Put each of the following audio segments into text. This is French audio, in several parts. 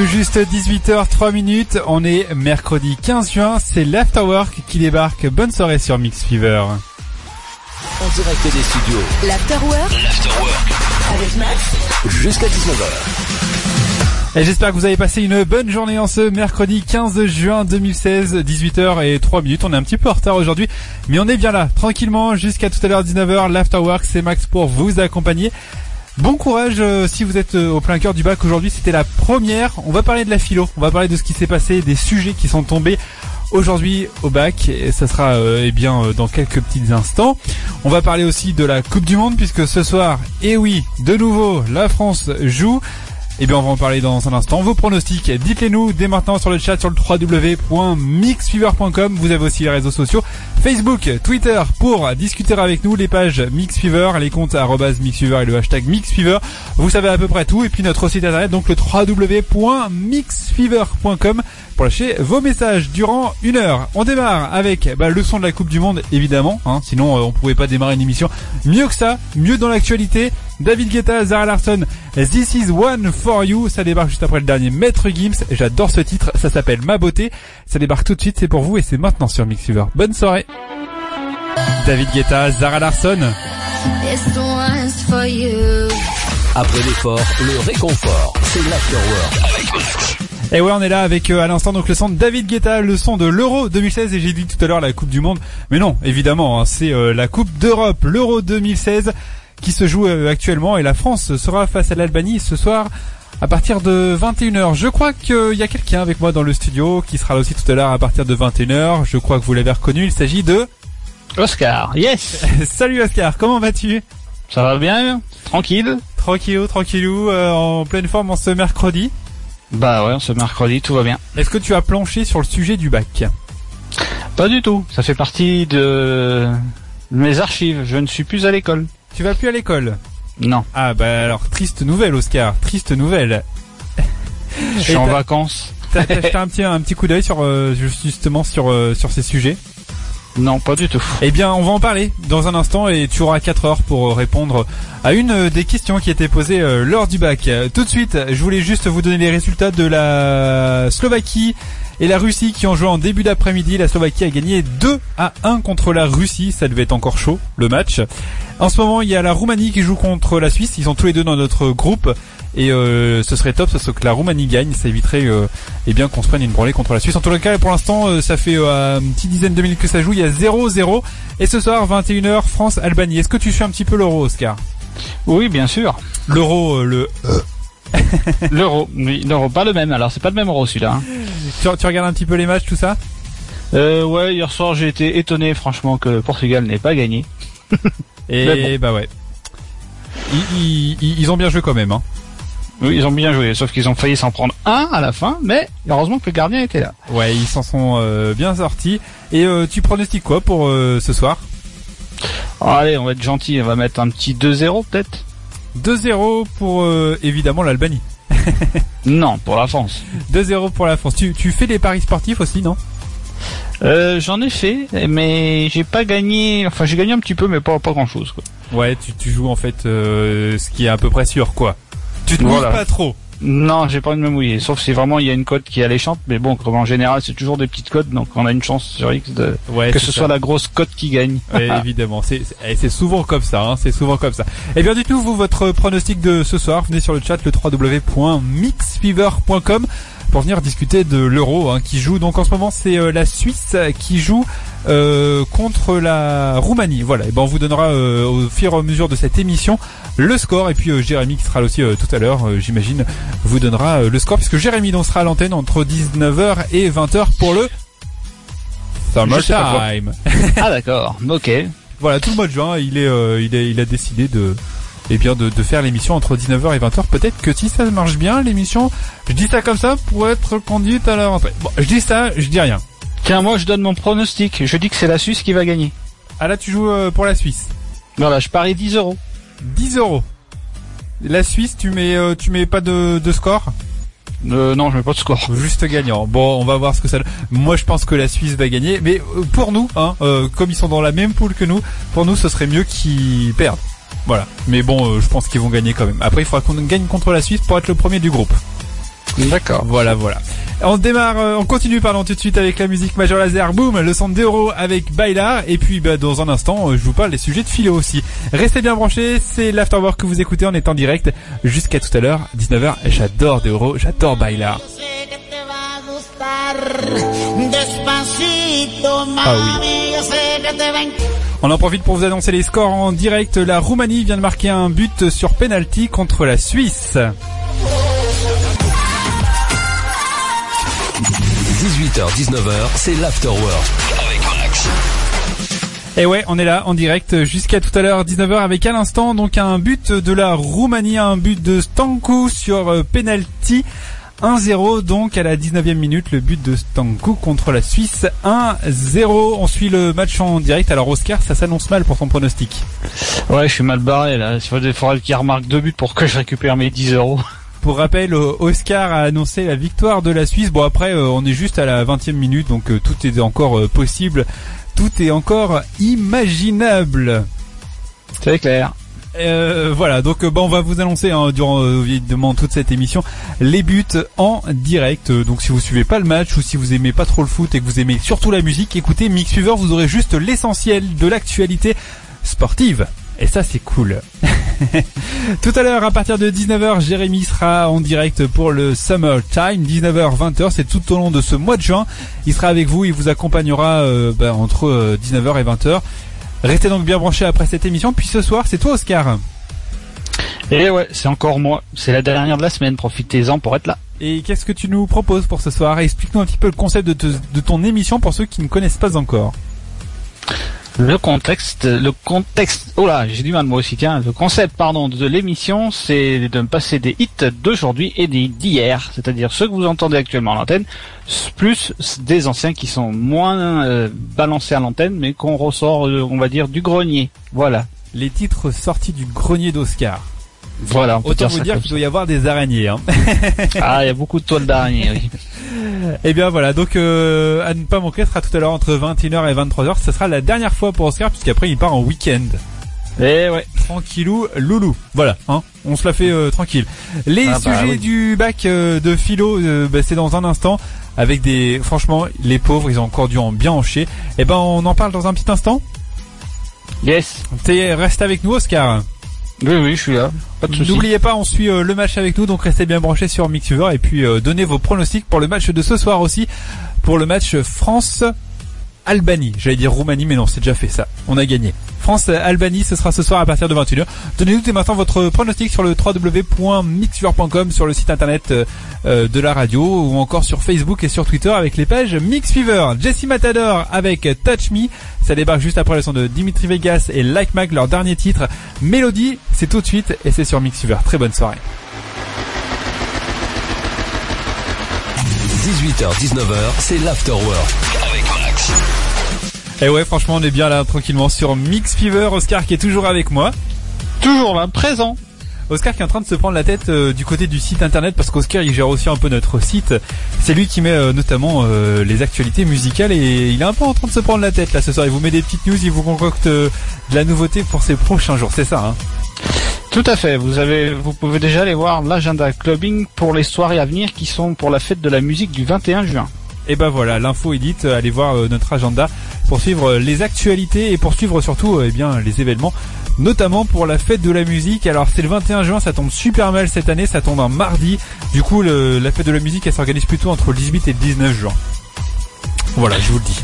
Tout juste 18h 3 minutes, on est mercredi 15 juin, c'est l'Afterwork qui débarque. Bonne soirée sur Mix Fever. En direct des studios. L'Afterwork L'Afterwork. avec Max. Jusqu'à 19h. Et j'espère que vous avez passé une bonne journée en ce mercredi 15 juin 2016, 18h et 3 minutes. On est un petit peu en retard aujourd'hui, mais on est bien là, tranquillement, jusqu'à tout à l'heure 19h. L'Afterwork, c'est Max pour vous accompagner. Bon courage euh, si vous êtes euh, au plein cœur du bac aujourd'hui, c'était la première. On va parler de la philo, on va parler de ce qui s'est passé, des sujets qui sont tombés aujourd'hui au bac et ça sera euh, eh bien euh, dans quelques petits instants. On va parler aussi de la Coupe du monde puisque ce soir, et oui, de nouveau, la France joue. Eh bien, on va en parler dans un instant. Vos pronostics, dites-les nous dès maintenant sur le chat sur le www.mixfever.com. Vous avez aussi les réseaux sociaux Facebook, Twitter pour discuter avec nous, les pages Mixfever, les comptes Mixfever et le hashtag Mixfever. Vous savez à peu près tout. Et puis notre site internet, donc le www.mixfever.com pour lâcher vos messages durant une heure. On démarre avec bah, le son de la Coupe du Monde, évidemment. Hein, sinon, euh, on pouvait pas démarrer une émission mieux que ça, mieux dans l'actualité. David Guetta, Zara Larson, This is One for You. Ça débarque juste après le dernier Maître Gims. J'adore ce titre. Ça s'appelle Ma Beauté. Ça débarque tout de suite. C'est pour vous et c'est maintenant sur Mixfever. Bonne soirée. David Guetta, Zara Larson. This one's for you. Après l'effort, le réconfort. C'est l'Afterwork. Et ouais, on est là avec euh, à l'instant donc le son de David Guetta, le son de l'Euro 2016 et j'ai dit tout à l'heure la Coupe du Monde. Mais non, évidemment, hein, c'est euh, la Coupe d'Europe, l'Euro 2016 qui se joue euh, actuellement et la France sera face à l'Albanie ce soir à partir de 21h. Je crois qu'il y a quelqu'un avec moi dans le studio qui sera là aussi tout à l'heure à partir de 21h. Je crois que vous l'avez reconnu, il s'agit de Oscar, yes Salut Oscar, comment vas-tu? Ça va bien? Tranquille Tranquillou, tranquillou, euh, en pleine forme en ce mercredi. Bah ouais, ce mercredi, tout va bien. Est-ce que tu as planché sur le sujet du bac? Pas du tout, ça fait partie de mes archives, je ne suis plus à l'école. Tu vas plus à l'école Non, Ah bah alors triste nouvelle Oscar, triste nouvelle. je suis en vacances. T'as jeté un petit un petit coup d'œil sur euh, justement sur euh, sur ces sujets. Non, pas du tout. Eh bien, on va en parler dans un instant et tu auras 4 heures pour euh, répondre à une des questions qui étaient posées euh, lors du bac. Tout de suite, je voulais juste vous donner les résultats de la Slovaquie et la Russie qui ont joué en début d'après-midi. La Slovaquie a gagné 2 à 1 contre la Russie. Ça devait être encore chaud, le match. En ce moment, il y a la Roumanie qui joue contre la Suisse. Ils sont tous les deux dans notre groupe. Et euh, ce serait top, ce serait que la Roumanie gagne, ça éviterait euh, eh bien qu'on se prenne une branlée contre la Suisse. En tout cas, pour l'instant, euh, ça fait euh, une petite dizaine de minutes que ça joue, il y a 0-0. Et ce soir, 21h, France-Albanie. Est-ce que tu suis un petit peu l'euro, Oscar? Oui, bien sûr. L'euro, euh, le... L'euro, oui, l'euro, pas le même, alors c'est pas le même euro celui-là. hein. Tu, tu regardes un petit peu les matchs, tout ça? Euh, ouais, hier soir j'ai été étonné franchement que le Portugal n'ait pas gagné. Et Mais bah ouais. Ils, ils- ils- ils ont bien joué quand même. Hein. Oui, ils ont bien joué, sauf qu'ils ont failli s'en prendre un à la fin, mais heureusement que le gardien était là. Ouais, ils s'en sont euh, bien sortis. Et euh, tu pronostiques quoi pour euh, ce soir? Alors, allez, on va être gentil, on va mettre un petit 2-0 peut-être? 2-0 pour euh, évidemment l'Albanie. Non, pour la France. 2-0 pour la France. Tu, tu fais des paris sportifs aussi, non? Euh, j'en ai fait, mais j'ai pas gagné. Enfin, j'ai gagné un petit peu, mais pas pas grand chose. Quoi. Ouais, tu, tu joues en fait euh, ce qui est à peu près sûr, quoi. Tu te mouilles Voilà. pas trop. Non, j'ai pas envie de me mouiller. Sauf si vraiment il y a une cote qui est alléchante, mais bon, comme en général, c'est toujours des petites cotes, donc on a une chance sur X de Ouais, que ce ça. soit la grosse cote qui gagne. Ouais, évidemment, c'est c'est- eh, c'est souvent comme ça, hein, c'est souvent comme ça. Et bien dites-nous vous votre pronostic de ce soir, venez sur le chat le www.mixfever.com pour venir discuter de l'Euro hein, qui joue. Donc en ce moment c'est euh, la Suisse qui joue euh, contre la Roumanie. Voilà, et ben on vous donnera euh, au fur et à mesure de cette émission le score et puis euh, Jérémy qui sera là aussi euh, tout à l'heure, euh, j'imagine, vous donnera euh, le score puisque Jérémy donc sera à l'antenne entre 19h et 20h pour le. Summertime. ah d'accord, ok. Voilà, tout le mois de juin, il est, euh, il est, il a décidé de, eh bien, de, de faire l'émission entre 19h et 20h. Peut-être que si ça marche bien, l'émission, je dis ça comme ça pour être conduite à la rentrée. Bon, je dis ça, je dis rien. Tiens, moi je donne mon pronostic. Je dis que c'est la Suisse qui va gagner. Ah là, tu joues euh, pour la Suisse. Voilà, je parie 10 euros. 10 euros. La Suisse, tu mets, euh, tu mets pas de, de score? Euh, non, je mets pas de score. Juste gagnant. Bon, on va voir ce que ça. Moi, je pense que la Suisse va gagner, mais euh, pour nous, hein, euh, comme ils sont dans la même poule que nous, pour nous, ce serait mieux qu'ils perdent. Voilà. Mais bon, euh, je pense qu'ils vont gagner quand même. Après, il faudra qu'on gagne contre la Suisse pour être le premier du groupe. D'accord. Voilà, voilà. On démarre, euh, on continue pardon tout de suite avec la musique Major Laser, boom, le son d'Euro avec Bailar, et puis bah, dans un instant, euh, je vous parle des sujets de philo aussi. Restez bien branchés, c'est l'Afterwork que vous écoutez, on est en direct jusqu'à tout à l'heure, 19h, j'adore d'Euro, j'adore Bailar. Ah oui. On en profite pour vous annoncer les scores en direct. La Roumanie vient de marquer un but sur penalty contre la Suisse. 18h-19h, c'est avec Max. Et ouais, on est là en direct jusqu'à tout à l'heure 19h avec à l'instant donc un but de la Roumanie, un but de Stanku sur euh, penalty. 1-0 donc à la 19e minute le but de Stanku contre la Suisse 1-0 on suit le match en direct alors Oscar ça s'annonce mal pour son pronostic Ouais, je suis mal barré là. Il faudrait qu'il remarque deux buts pour que je récupère mes 10 euros. Pour rappel, euh, Oscar a annoncé la victoire de la Suisse. Bon après, euh, on est juste à la 20e minute, donc euh, tout est encore possible. Tout est encore imaginable. C'est clair. Euh, voilà, donc bah, on va vous annoncer hein, durant évidemment toute cette émission les buts en direct. Donc si vous suivez pas le match ou si vous aimez pas trop le foot et que vous aimez surtout la musique, écoutez Mix Fever, vous aurez juste l'essentiel de l'actualité sportive. Et ça c'est cool. Tout à l'heure à partir de 19h, Jérémy sera en direct pour le Summer Time, 19h 20h, c'est tout au long de ce mois de juin. Il sera avec vous, il vous accompagnera euh, bah, entre 19h euh, et 20h. Restez donc bien branchés après cette émission. Puis ce soir, c'est toi Oscar. Et ouais, c'est encore moi. C'est la dernière de la semaine. Profitez-en pour être là. Et qu'est-ce que tu nous proposes pour ce soir? Explique-nous un petit peu le concept de ton émission pour ceux qui ne connaissent pas encore. Le contexte, le contexte, oh là, j'ai du mal moi aussi, tiens, le concept, pardon, de l'émission, c'est de me passer des hits d'aujourd'hui et des d'hier, c'est-à-dire ceux que vous entendez actuellement à l'antenne, plus des anciens qui sont moins euh, balancés à l'antenne, mais qu'on ressort, euh, on va dire, du grenier. Voilà. Les titres sortis du grenier d'Oscar. Voilà. Autant vous dire qu'il doit y avoir des araignées. Hein. ah, il y a beaucoup de toiles d'araignées. Oui. Eh bien voilà, donc euh, à ne pas manquer, ce sera tout à l'heure entre 21h et 23h. Ce sera la dernière fois pour Oscar puisqu'après il part en week-end. Eh ouais. Tranquillou, loulou. Voilà, hein. On se la fait euh, tranquille. Les Ah bah sujets oui. du bac euh, de philo, euh, bah, c'est dans un instant. Avec des, franchement, les pauvres, ils ont encore dû en bien en chier. Eh ben, on en parle dans un petit instant. Yes. T'es, reste avec nous, Oscar. Oui, oui, je suis là. N'oubliez pas, on suit euh, le match avec nous, donc restez bien branchés sur Mixuver et puis euh, donnez vos pronostics pour le match de ce soir aussi, pour le match France. Albanie, j'allais dire Roumanie, mais non, c'est déjà fait ça. On a gagné. France-Albanie, ce sera ce soir à partir de 21h. Donnez-nous dès maintenant votre pronostic sur le www.mixfever.com, sur le site internet euh, euh, de la radio, ou encore sur Facebook et sur Twitter avec les pages Mixfever. Jesse Matador avec Touch Me, ça débarque juste après le son de Dimitri Vegas et Like Mac, leur dernier titre. Mélodie, c'est tout de suite et c'est sur Mixfever. Très bonne soirée. 18h-19h, c'est l'Afterwork. Et ouais, franchement, on est bien là, tranquillement, sur Mix Fever. Oscar qui est toujours avec moi. Toujours là, présent. Oscar qui est en train de se prendre la tête euh, du côté du site internet parce qu'Oscar il gère aussi un peu notre site. C'est lui qui met euh, notamment euh, les actualités musicales et il est un peu en train de se prendre la tête là ce soir. Il vous met des petites news, il vous concocte euh, de la nouveauté pour ces prochains jours, c'est ça hein Tout à fait. Vous avez, vous pouvez déjà aller voir l'agenda clubbing pour les soirées à venir qui sont pour la fête de la musique du 21 juin. Et ben voilà, l'info est dite, allez voir euh, notre agenda pour suivre euh, les actualités et pour suivre surtout euh, eh bien les événements, notamment pour la fête de la musique. Alors c'est le 21 juin, ça tombe super mal cette année, ça tombe un mardi. Du coup, la fête de la musique, elle s'organise plutôt entre le 18 et le 19 juin. Voilà, je vous le dis.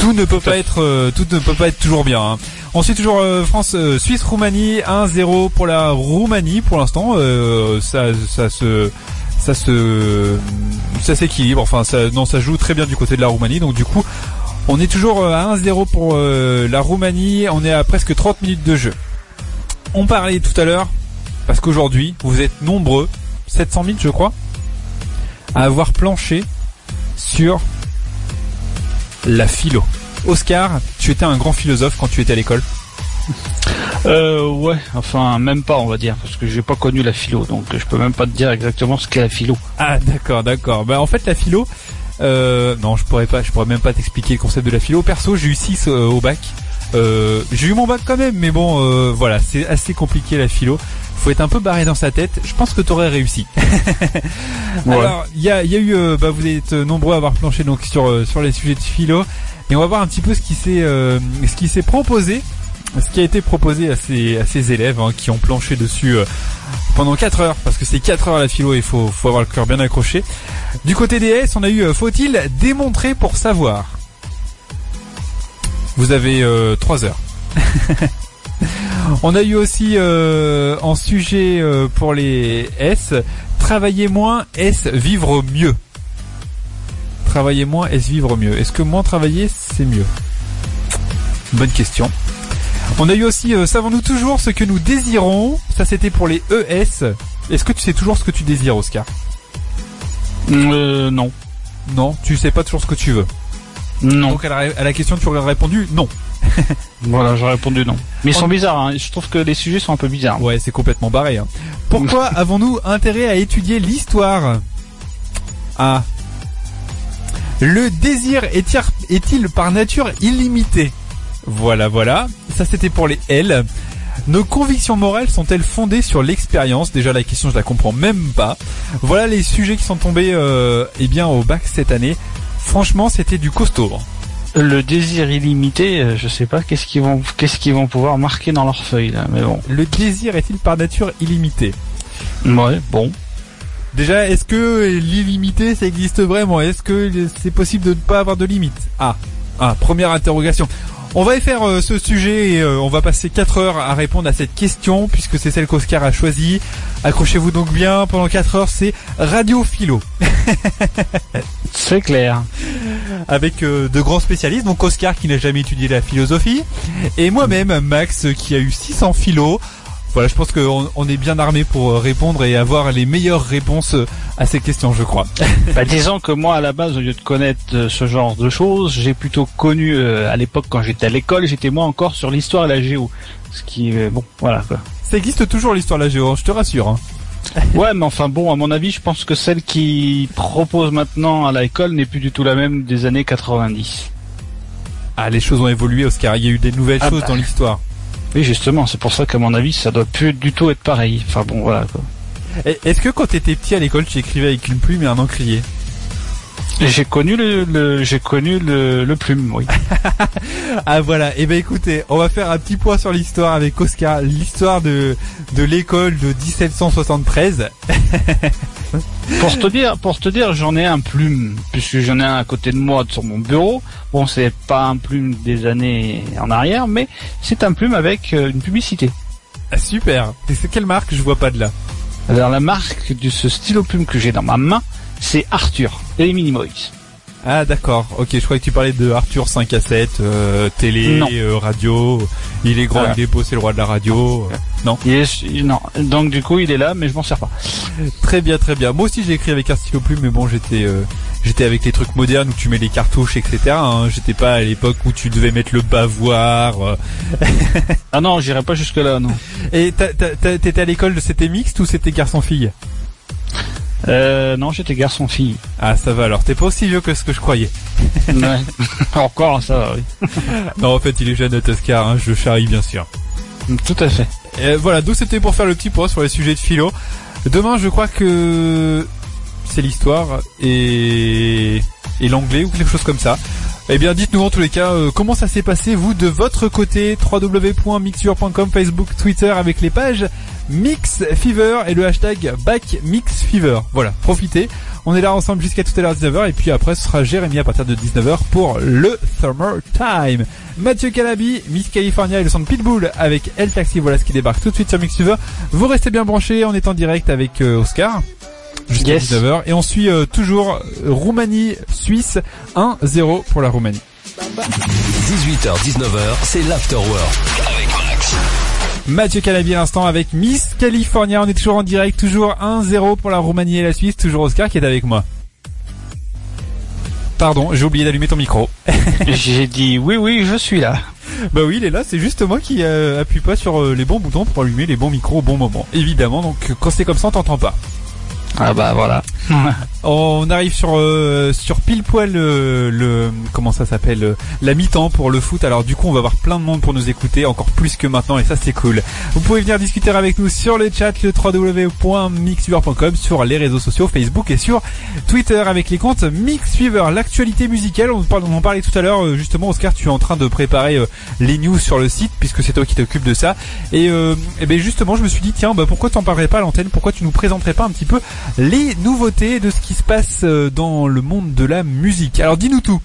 Tout ne peut pas être, tout ne peut pas être toujours bien. hein. On suit toujours euh, France, euh, Suisse, Roumanie, 1-0 pour la Roumanie pour l'instant. ça se, ça se, ça s'équilibre. Enfin, ça, non, ça joue très bien du côté de la Roumanie. Donc du coup, on est toujours euh, à 1-0 pour euh, la Roumanie. On est à presque 30 minutes de jeu. On parlait tout à l'heure parce qu'aujourd'hui, vous êtes nombreux, 700 000 je crois, à avoir planché sur la philo. Oscar, tu étais un grand philosophe quand tu étais à l'école. Euh, ouais, enfin, même pas, on va dire, parce que j'ai pas connu la philo, donc je peux même pas te dire exactement ce qu'est la philo. Ah d'accord, d'accord. Bah en fait la philo, euh, non je pourrais pas, je pourrais même pas t'expliquer le concept de la philo. Perso j'ai eu 6 au bac. Euh, j'ai eu mon bac quand même, mais bon euh, voilà, c'est assez compliqué la philo. faut être un peu barré dans sa tête. Je pense que t'aurais réussi. Ouais. Alors, il y a, il y a eu, euh, bah, vous êtes nombreux à avoir planché donc sur euh, sur les sujets de philo, et on va voir un petit peu ce qui s'est euh, ce qui s'est proposé, ce qui a été proposé à ces à élèves hein, qui ont planché dessus euh, pendant 4 heures, parce que c'est 4 heures la philo, il faut avoir le cœur bien accroché. Du côté des S, on a eu euh, faut-il démontrer pour savoir? Vous avez 3 heures. On a eu aussi euh, en sujet euh, pour les S, travailler moins, est-ce vivre mieux? Travailler moins, est-ce vivre mieux? Est-ce que moins travailler, c'est mieux? Bonne question. On a eu aussi, euh, savons-nous toujours ce que nous désirons? Ça c'était pour les ES. Est-ce que tu sais toujours ce que tu désires, Oscar? Euh, non. Non, tu sais pas toujours ce que tu veux? Non. Donc à la, à la question tu aurais répondu non. Voilà, j'ai répondu non. Mais ils On- sont bizarres, hein. je trouve que les sujets sont un peu bizarres. Ouais, c'est complètement barré. hein. Pourquoi avons-nous intérêt à étudier l'histoire? Ah. Le désir est-il par nature illimité? Voilà, voilà. Ça, c'était pour les L. Nos convictions morales sont-elles fondées sur l'expérience? Déjà, la question, je la comprends même pas. Voilà les sujets qui sont tombés, euh, eh bien, au bac cette année. Franchement, c'était du costaud. hein. Le désir illimité, euh, je sais pas qu'est-ce qu'ils vont, qu'est-ce qu'ils vont pouvoir marquer dans leur feuille là, mais bon. Le désir est-il par nature illimité? Ouais, bon. Déjà, est-ce que l'illimité, ça existe vraiment? Est-ce que c'est possible de ne pas avoir de limite Ah, ah, première interrogation. On va y faire euh, ce sujet et euh, on va passer 4 heures à répondre à cette question puisque c'est celle qu'Oscar a choisie. Accrochez-vous donc bien, pendant 4 heures c'est Radio Philo C'est clair. avec euh, de grands spécialistes, donc Oscar qui n'a jamais étudié la philosophie et moi-même Max qui a eu 600 philo. Voilà, je pense qu'on on est bien armé pour euh, répondre et avoir les meilleures réponses euh, à ces questions, je crois. Bah, disons que moi, à la base, au lieu de connaître euh, ce genre de choses, j'ai plutôt connu, euh, à l'époque, quand j'étais à l'école, j'étais moi encore sur l'histoire et la géo. Ce qui, bon, voilà quoi. Ça existe toujours l'histoire de la géo, je te rassure. hein. Ouais, mais enfin bon, à mon avis, je pense que celle qui propose maintenant à l'école n'est plus du tout la même des années 90. Ah, les choses ont évolué, Oscar. Il y a eu des nouvelles Ah choses bah. dans l'histoire. Oui, justement, c'est pour ça qu'à mon avis, ça doit plus du tout être pareil. Enfin bon, voilà quoi. Est-ce que quand t'étais petit à l'école, tu écrivais avec une plume et un encrier? J'ai connu le, le- j'ai connu le, le plume, oui. Ah voilà. Eh ben écoutez, on va faire un petit point sur l'histoire avec Oscar, l'histoire de de l'école de 1773. pour te dire, pour te dire, j'en ai un plume, puisque j'en ai un à côté de moi sur mon bureau. Bon, c'est pas un plume des années en arrière, mais c'est un plume avec euh, une publicité. Ah, super. Et c'est quelle marque? Je vois pas de là. Alors la marque de ce stylo plume que j'ai dans ma main, c'est Arthur et les Minimoys. Ah d'accord. Ok, je croyais que tu parlais de Arthur 5 à 7, euh, télé, euh, radio. Il est grand, Voilà. il est beau, c'est le roi de la radio. Non. Il est- non, donc du coup il est là, mais je m'en sers pas. Très bien, très bien. Moi aussi j'ai écrit avec un stylo plume, mais bon j'étais euh, j'étais avec les trucs modernes où tu mets les cartouches, etc. hein. J'étais pas à l'époque où tu devais mettre le bavoir. euh. Ah non, j'irai pas jusque là, non. Et t'étais à l'école, c'était mixte ou c'était garçon-fille? Euh, non, j'étais garçon-fille. Ah ça va alors, t'es pas aussi vieux que ce que je croyais. Ouais. Encore, ça va, oui. Non en fait il est jeune Oscar, hein, je charrie bien sûr. Tout à fait. Et voilà, donc c'était pour faire le petit point sur les sujets de philo. Demain je crois que c'est l'histoire et, et l'anglais ou quelque chose comme ça. Eh bien dites-nous en tous les cas euh, comment ça s'est passé vous de votre côté? www.mixure.com, Facebook, Twitter avec les pages Mix Fever et le hashtag Back Mix Fever. Voilà, profitez. On est là ensemble jusqu'à tout à l'heure 19h et puis après ce sera Jérémy à partir de 19h pour le Summer Time. Mathieu Calabi, Miss California et le son de Pitbull avec El Taxi, voilà ce qui débarque tout de suite sur Mix Fever. Vous restez bien branchés, on est en direct avec euh, Oscar. Jusqu'à Yes. 19h et on suit euh, toujours euh, Roumanie Suisse 1-0 pour la Roumanie. 18h, 19h, c'est l'Afterwork. Avec Max. Mathieu Calabi à l'instant avec Miss California. On est toujours en direct, toujours 1-0 pour la Roumanie et la Suisse. Toujours Oscar qui est avec moi. Pardon, j'ai oublié d'allumer ton micro. J'ai dit oui, oui, je suis là. Bah oui, il est là, c'est juste moi qui euh, appuie pas sur euh, les bons boutons pour allumer les bons micros au bon moment. Évidemment, donc quand c'est comme ça, on t'entend pas. Ah bah voilà. On arrive sur euh, sur pile poil euh, le comment ça s'appelle euh, la mi-temps pour le foot. Alors du coup, on va avoir plein de monde pour nous écouter encore plus que maintenant et ça c'est cool. Vous pouvez venir discuter avec nous sur le chat le www.mixfever.com sur les réseaux sociaux Facebook et sur Twitter avec les comptes Mixfever. L'actualité musicale, on, en parlait tout à l'heure euh, justement Oscar, tu es en train de préparer euh, les news sur le site puisque c'est toi qui t'occupes de ça. Et, euh, eh ben justement, je me suis dit tiens, bah pourquoi t'en parlerais pas à l'antenne? Pourquoi tu nous présenterais pas un petit peu les nouveautés de ce qui se passe euh, dans le monde de la musique Alors dis-nous tout.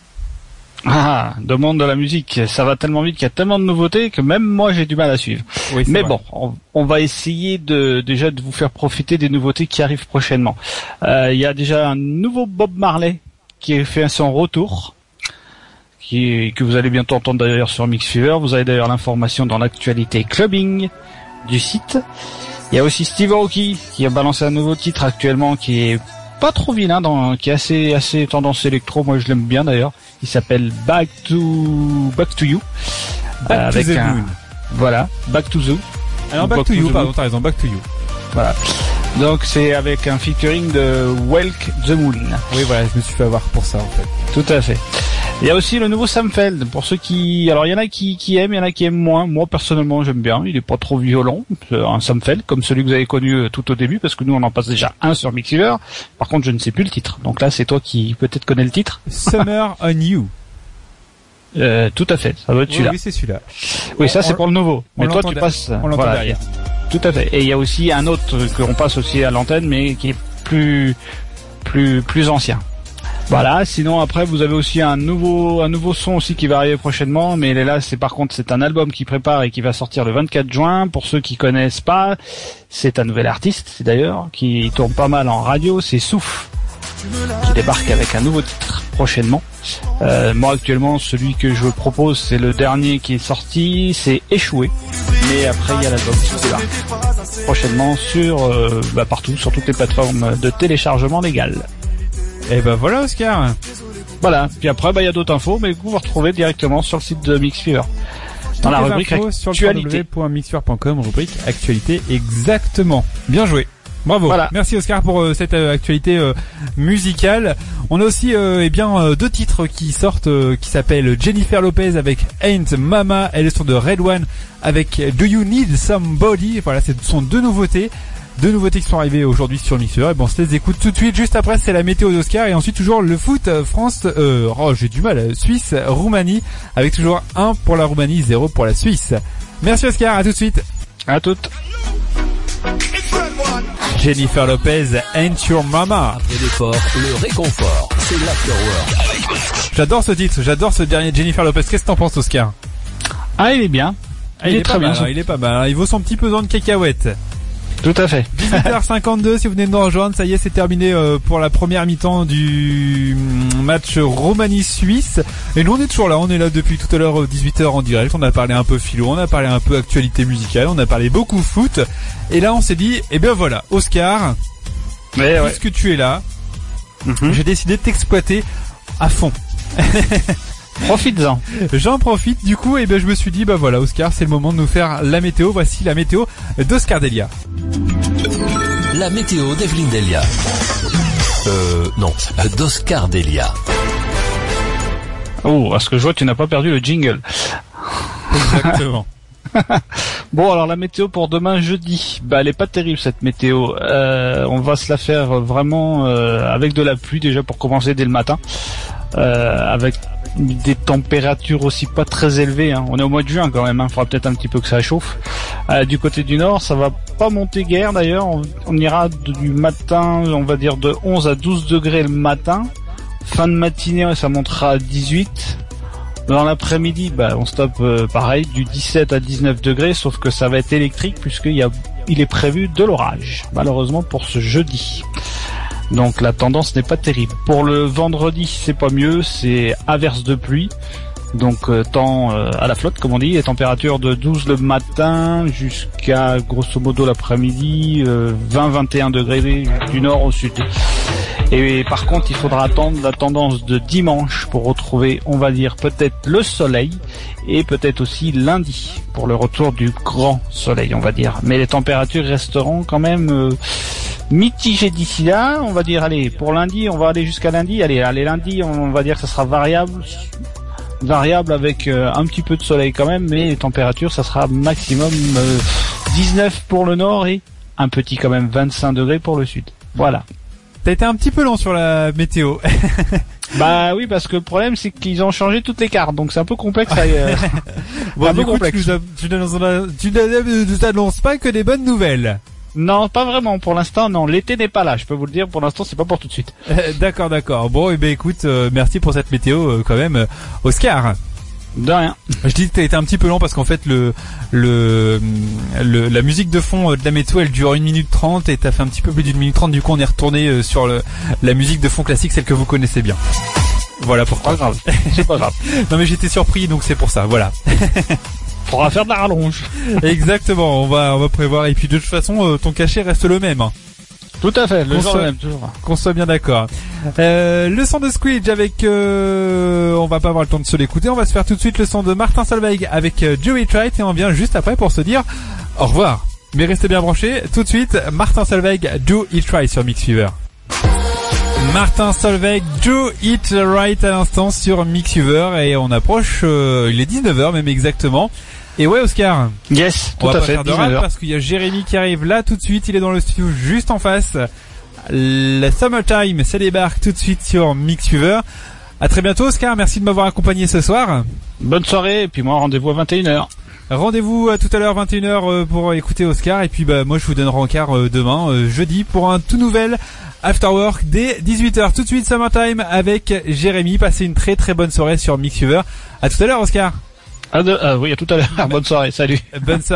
Ah, de monde de la musique, ça va tellement vite qu'il y a tellement de nouveautés que même moi j'ai du mal à suivre. Oui, Mais vrai. bon, on, on va essayer de déjà de vous faire profiter des nouveautés qui arrivent prochainement. Euh, Il y a déjà un nouveau Bob Marley qui fait son retour, qui que vous allez bientôt entendre d'ailleurs sur Mix Fever. Vous avez d'ailleurs l'information dans l'actualité clubbing du site. Il y a aussi Steve Aoki qui a balancé un nouveau titre actuellement qui est pas trop vilain, dans, qui est assez assez tendance électro. Moi je l'aime bien d'ailleurs. Il s'appelle Back to Back to You. Back Euh, to avec the un- Moon. Voilà, Back to Zoo. Alors back Back to to you, the pardon, t'as raison, back to you. Voilà. Donc c'est avec un featuring de Welk the Moon. Oui, voilà, je me suis fait avoir pour ça en fait. Tout à fait. Il y a aussi le nouveau Samfeld. Pour ceux qui, alors il y en a qui, qui aiment, il y en a qui aiment moins. Moi personnellement j'aime bien. Il est pas trop violent. C'est un Samfeld comme celui que vous avez connu euh, tout au début parce que nous on en passe déjà un sur Mixiver. Par contre je ne sais plus le titre. Donc là c'est toi qui peut-être connais le titre. Summer on You. Euh, tout à fait. Ça doit être Oui, celui-là. oui, c'est celui-là. Oui, ça c'est pour le nouveau. Mais toi tu passes. on l'entend voilà, derrière. Tout à fait. Et il y a aussi un autre qu'on passe aussi à l'antenne, mais qui est plus, plus, plus ancien. Voilà. Sinon après vous avez aussi un nouveau, un nouveau son aussi qui va arriver prochainement, mais là c'est par contre c'est un album qui prépare et qui va sortir le 24 juin. Pour ceux qui connaissent pas, c'est un nouvel artiste, d'ailleurs qui tourne pas mal en radio, c'est Souf qui débarque avec un nouveau titre prochainement. Euh, moi actuellement celui que je propose c'est le dernier qui est sorti, c'est Échoué. Mais après il y a l'album qui débarque prochainement sur euh, bah, partout, sur toutes les plateformes de téléchargement légal. Et ben voilà, Oscar. Voilà. Puis après bah il y a d'autres infos, mais vous vous retrouvez directement sur le site de Mixfever. Dans la rubrique actualité. www.mixfer.com, rubrique actualité exactement. Bien joué. Bravo. Voilà. Merci Oscar pour euh, cette euh, actualité euh, musicale. On a aussi eh bien deux titres qui sortent qui s'appellent Jennifer Lopez avec Ain't Mama et le son de Red One avec Do You Need Somebody? Voilà, ce sont deux nouveautés. Deux nouveautés qui sont arrivées aujourd'hui sur Mixer. Et bon, on se les écoute tout de suite. Juste après, c'est la météo d'Oscar et ensuite toujours le foot euh, France. Euh, oh, j'ai du mal. euh, Suisse, Roumanie avec toujours 1 pour la Roumanie, 0 pour la Suisse. Merci Oscar. À tout de suite. À toutes. Jennifer Lopez, Ain't Your Mama. Après l'effort, le réconfort. C'est l'afterwork. J'adore ce titre, j'adore ce dernier Jennifer Lopez. Qu'est-ce que t'en penses, Oscar? Ah il est bien. Ah, il, est, très pas bien. mal, il est pas mal. Il vaut son petit pesant de cacahuètes. Tout à fait. 18h52, si vous venez de nous rejoindre, ça y est, c'est terminé euh, pour la première mi-temps du mm, match Roumanie-Suisse. Et nous, on est toujours là, on est là depuis tout à l'heure, euh, 18h en direct. On a parlé un peu philo, on a parlé un peu actualité musicale, on a parlé beaucoup foot. Et là, on s'est dit, eh bien voilà, Oscar, Mais ouais. puisque tu es là, Mhm. j'ai décidé de t'exploiter à fond. Profites-en. J'en profite du coup et ben je me suis dit bah voilà Oscar c'est le moment de nous faire la météo. Voici la météo d'Oscar Delia. La météo d'Evelyne Delia. Euh, non, d'Oscar Delia. Oh, à ce que je vois, tu n'as pas perdu le jingle. Exactement. Bon, alors la météo pour demain jeudi, bah elle est pas terrible cette météo. Euh, on va se la faire vraiment euh, avec de la pluie déjà pour commencer dès le matin, Euh, avec des températures aussi pas très élevées. hein. On est au mois de juin quand même. Il faudra peut-être un petit peu que ça chauffe. Euh, du côté du nord, ça va pas monter guère d'ailleurs. On, ira du matin, on va dire de 11 à 12 degrés le matin. Fin de matinée, ça montera à 18. Dans l'après-midi, bah, on stoppe euh, pareil du 17 à 19 degrés, sauf que ça va être électrique puisqu'il il est prévu de l'orage, malheureusement pour ce jeudi. Donc la tendance n'est pas terrible. Pour le vendredi, c'est pas mieux, c'est averse de pluie. Donc euh, temps euh, à la flotte, comme on dit, les températures de 12 le matin jusqu'à grosso modo l'après-midi, euh, 20-21 degrés du nord au sud. Et par contre, il faudra attendre la tendance de dimanche pour retrouver, on va dire, peut-être le soleil et peut-être aussi lundi pour le retour du grand soleil, on va dire. Mais les températures resteront quand même euh, mitigé d'ici là. On va dire, allez, pour lundi, on va aller jusqu'à lundi. Allez, allez, lundi, on va dire que ça sera variable. Variable avec euh, un petit peu de soleil quand même, mais les températures, ça sera maximum euh, 19 pour le nord et un petit quand même 25 degrés pour le sud. Voilà. T'as été un petit peu lent sur la météo. Bah oui, parce que le problème c'est qu'ils ont changé toutes les cartes, donc c'est un peu complexe. à, euh, Bon, un peu du coup, complexe. tu nous, tu nous- tu pas que des bonnes nouvelles. Non, pas vraiment. Pour l'instant, non. L'été n'est pas là. Je peux vous le dire. Pour l'instant, c'est pas pour tout de suite. Euh, d'accord, d'accord. Bon, et ben écoute, euh, merci pour cette météo euh, quand même, Oscar. De rien. Je dis que t'as été un petit peu long parce qu'en fait le, le le la musique de fond de la météo elle dure 1 minute 30 et t'as fait un petit peu plus d'une minute 30 du coup on est retourné sur le, la musique de fond classique celle que vous connaissez bien. Voilà pourquoi. Pas grave. c'est pas grave. Non mais j'étais surpris donc c'est pour ça. Voilà. Faudra faire de la rallonge. Exactement. On va on va prévoir et puis de toute façon euh, ton cachet reste le même. hein. Tout à fait. Le Qu'on soit- même, toujours. Qu'on soit bien d'accord. Euh, le son de Squidge avec, euh, on va pas avoir le temps de se l'écouter, on va se faire tout de suite le son de Martin Solveig avec euh, Joey Tright et on vient juste après pour se dire au revoir. Mais restez bien branchés, tout de suite, Martin Solveig, Do It Right sur Mix Fever. Martin Solveig, Do It Right à l'instant sur Mix Fever et on approche, euh, il est 19h même exactement. Et ouais Oscar, Yes. on Tout va à pas fait. faire de rap 19 heures. parce qu'il y a Jérémy qui arrive là tout de suite. Il est dans le studio juste en face. Le Summertime, ça débarque tout de suite sur Mix Fever. À très bientôt Oscar, merci de m'avoir accompagné ce soir. Bonne soirée. Et puis moi, rendez-vous à 21h. Rendez-vous à tout à l'heure 21h euh, pour écouter Oscar et puis bah moi je vous donne rencard euh, demain euh, jeudi pour un tout nouvel After Work dès 18h. Tout de suite Summertime avec Jérémy. Passez une très très bonne soirée sur Mix Fever. À tout à l'heure Oscar. À de- ah oui, à tout à l'heure. Bonne soirée. Salut. Bonne soirée.